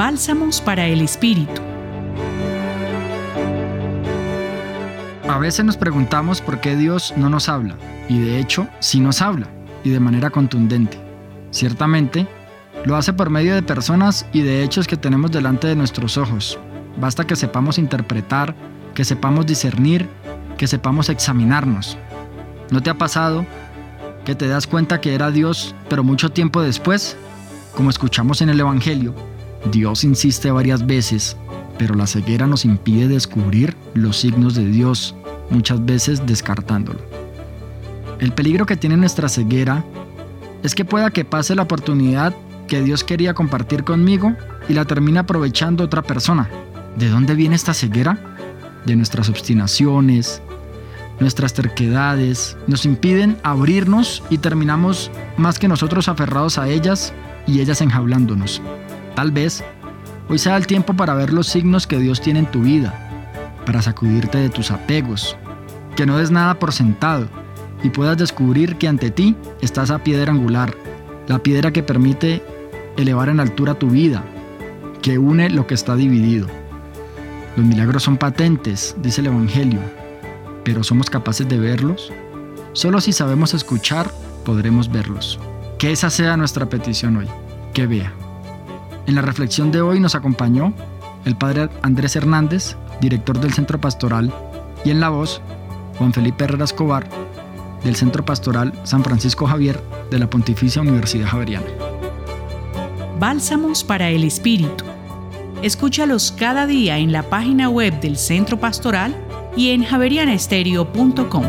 Bálsamos para el Espíritu. A veces nos preguntamos por qué Dios no nos habla, y de hecho sí nos habla, y de manera contundente. Ciertamente, lo hace por medio de personas y de hechos que tenemos delante de nuestros ojos. Basta que sepamos interpretar, que sepamos discernir, que sepamos examinarnos. ¿No te ha pasado que te das cuenta que era Dios, pero mucho tiempo después, como escuchamos en el Evangelio, Dios insiste varias veces, pero la ceguera nos impide descubrir los signos de Dios, muchas veces descartándolo. El peligro que tiene nuestra ceguera es que pueda que pase la oportunidad que Dios quería compartir conmigo y la termina aprovechando otra persona. ¿De dónde viene esta ceguera? De nuestras obstinaciones, nuestras terquedades, nos impiden abrirnos y terminamos más que nosotros aferrados a ellas y ellas enjaulándonos. Tal vez hoy sea el tiempo para ver los signos que Dios tiene en tu vida, para sacudirte de tus apegos, que no des nada por sentado y puedas descubrir que ante ti está esa piedra angular, la piedra que permite elevar en altura tu vida, que une lo que está dividido. Los milagros son patentes, dice el Evangelio, pero ¿somos capaces de verlos? Solo si sabemos escuchar podremos verlos. Que esa sea nuestra petición hoy, que vea. En la reflexión de hoy nos acompañó el padre Andrés Hernández, director del Centro Pastoral, y en la voz, Juan Felipe Herrera Escobar, del Centro Pastoral San Francisco Javier de la Pontificia Universidad Javeriana. Bálsamos para el Espíritu. Escúchalos cada día en la página web del Centro Pastoral y en javerianestereo.com.